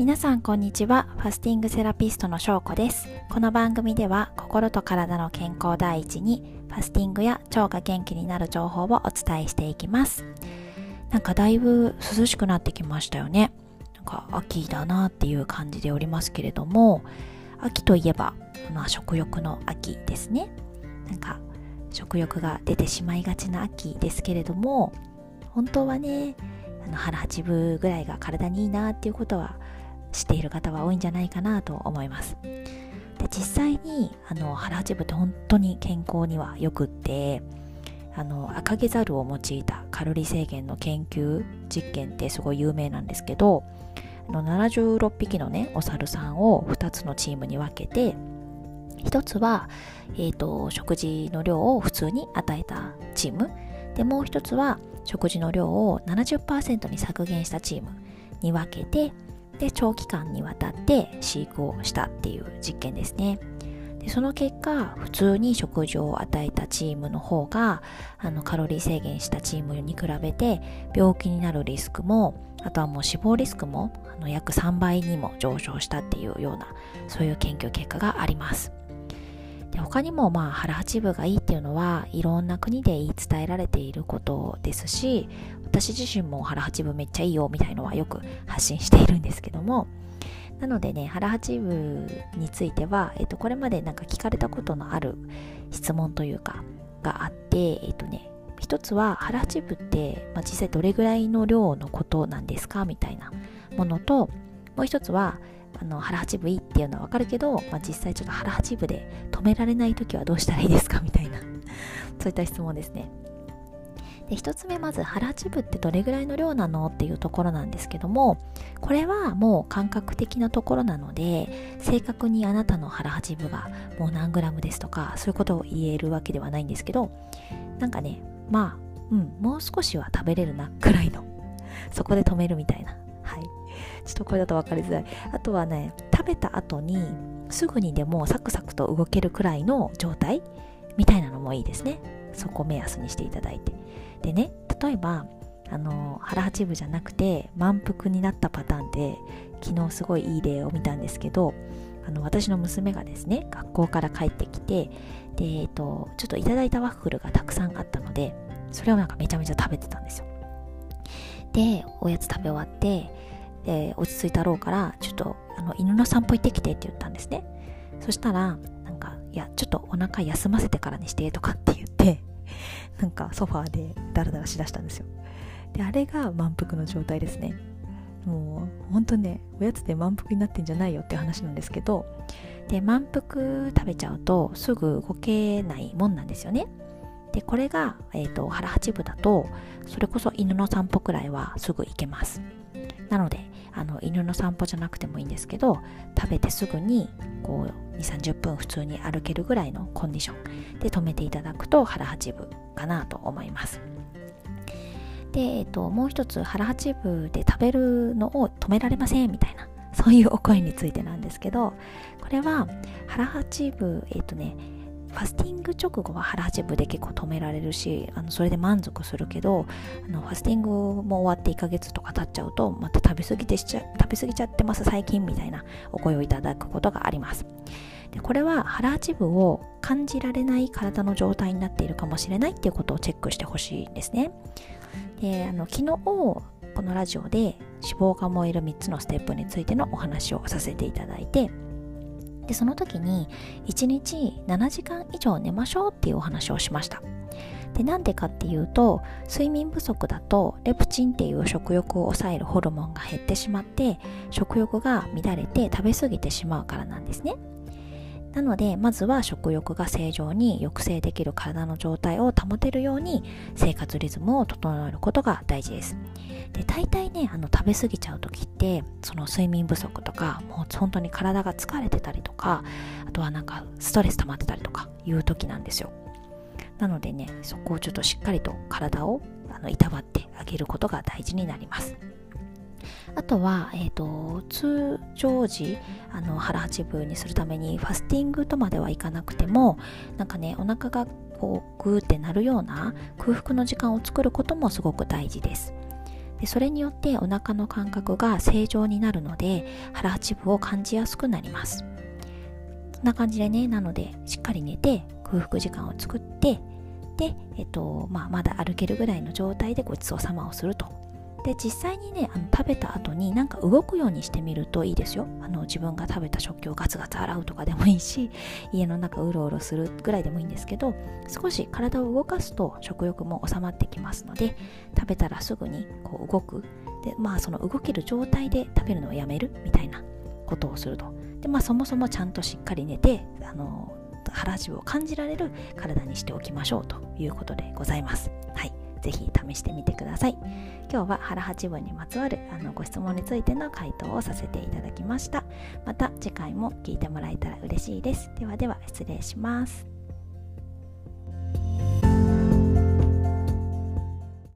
皆さんこんにちは。ファスティングセラピストのしょうこです。この番組では心と体の健康第一にファスティングや腸が元気になる情報をお伝えしていきます。なんかだいぶ涼しくなってきましたよね。なんか秋だなっていう感じでおりますけれども秋といえばまあ食欲の秋ですね。なんか食欲が出てしまいがちな秋ですけれども本当はねあの腹八分ぐらいが体にいいなっていうことは知っている方は多いんじゃないかなと思います。で実際にあの腹八分って本当に健康にはよくってあの赤毛ザルを用いたカロリー制限の研究実験ってすごい有名なんですけどあの76匹のねお猿さんを2つのチームに分けて1つは、えーと、食事の量を普通に与えたチーム。でもう1つは食事の量を70%に削減したチームに分けてで長期間にわたって飼育をしたっていう実験ですね。でその結果普通に食事を与えたチームの方があのカロリー制限したチームに比べて病気になるリスクもあとはもう死亡リスクもあの約3倍にも上昇したっていうようなそういう研究結果があります。で他にもまあ腹八分がいいっていうのはいろんな国で言い伝えられていることですし私自身も腹八分めっちゃいいよみたいのはよく発信しているんですけども。なのでね腹八分については、えっと、これまでなんか聞かれたことのある質問というかがあってえっとね一つは腹八分って、まあ、実際どれぐらいの量のことなんですかみたいなものともう一つはあの腹八分いいっていうのはわかるけど、まあ、実際ちょっと腹八分で止められない時はどうしたらいいですかみたいな。そういった質問ですね。で1つ目まず腹八分ってどれぐらいの量なのっていうところなんですけどもこれはもう感覚的なところなので正確にあなたの腹八分がもう何グラムですとかそういうことを言えるわけではないんですけどなんかねまあうんもう少しは食べれるなくらいの。そこで止めるみたいな。ちょっとこれだと分かりづらい。あとはね食べた後にすぐにでもサクサクと動けるくらいの状態みたいなのもいいですね。そこを目安にしていただいて。でね例えばあの腹八分じゃなくて満腹になったパターンで昨日すごいいい例を見たんですけどあの私の娘がですね学校から帰ってきてで、えっと、ちょっといただいたワッフルがたくさんあったのでそれをなんかめちゃめちゃ食べてたんですよ。でおやつ食べ終わってで落ち着いたろうからちょっとあの犬の散歩行ってきてって言ったんですね。そしたらなんかいやちょっとお腹休ませてからにしてとかって言って なんかソファーでダラダラしだしたんですよ。であれが満腹の状態ですね。もうほんとねおやつで満腹になってんじゃないよって話なんですけどで満腹食べちゃうとすぐ動けないもんなんですよね。でこれが、えーと、腹八分だとそれこそ犬の散歩くらいはすぐ行けます。なのであの犬の散歩じゃなくてもいいんですけど食べてすぐにこう2 3 0分普通に歩けるぐらいのコンディションで止めていただくと腹八分かなと思います。で、えっと、もう一つ腹八分で食べるのを止められませんみたいなそういうお声についてなんですけどこれは腹八分えっとねファスティング直後は腹八分で結構止められるしあのそれで満足するけどあのファスティングも終わって1ヶ月とか経っちゃうとまた食べ過ぎてしちゃ食べ過ぎちゃってます最近みたいなお声をいただくことがあります。でこれは腹八分を感じられない体の状態になっているかもしれないっていうことをチェックしてほしいんですね。であの昨日このラジオで脂肪が燃える3つのステップについてのお話をさせていただいてでその時に1日7時間以上寝ましょうっていうお話をしました。でなんでかっていうと睡眠不足だとレプチンっていう食欲を抑えるホルモンが減ってしまって食欲が乱れて食べ過ぎてしまうからなんですね。なのでまずは食欲が正常に抑制できる体の状態を保てるように生活リズムを整えることが大事です。で大体ねあの食べ過ぎちゃう時ってその睡眠不足とかもう本当に体が疲れてたりとかあとはなんかストレス溜まってたりとかいう時なんですよ。なのでねそこをちょっとしっかりと体をあのいたわってあげることが大事になります。あとは、えーと、通常時あの腹八分にするためにファスティングとまではいかなくてもなんかねお腹がこうグーってなるような空腹の時間を作ることもすごく大事です。でそれによってお腹の感覚が正常になるので腹八分を感じやすくなります。そんな感じでねなのでしっかり寝て空腹時間を作ってで、えっとまあ、まだ歩けるぐらいの状態でごちそうさまをすると。で実際にねあの食べた後になんか動くようにしてみるといいですよ。あの自分が食べた食器をガツガツ洗うとかでもいいし 家の中うろうろするぐらいでもいいんですけど少し体を動かすと食欲も収まってきますので食べたらすぐにこう動く。でまあその動ける状態で食べるのをやめるみたいなことをすると。でまあそもそもちゃんとしっかり寝てあの腹味を感じられる体にしておきましょうということでございます。はい。ぜひ試してみてください。今日は腹八分にまつわるあのご質問についての回答をさせていただきました。また次回も聞いてもらえたら嬉しいです。ではでは失礼します。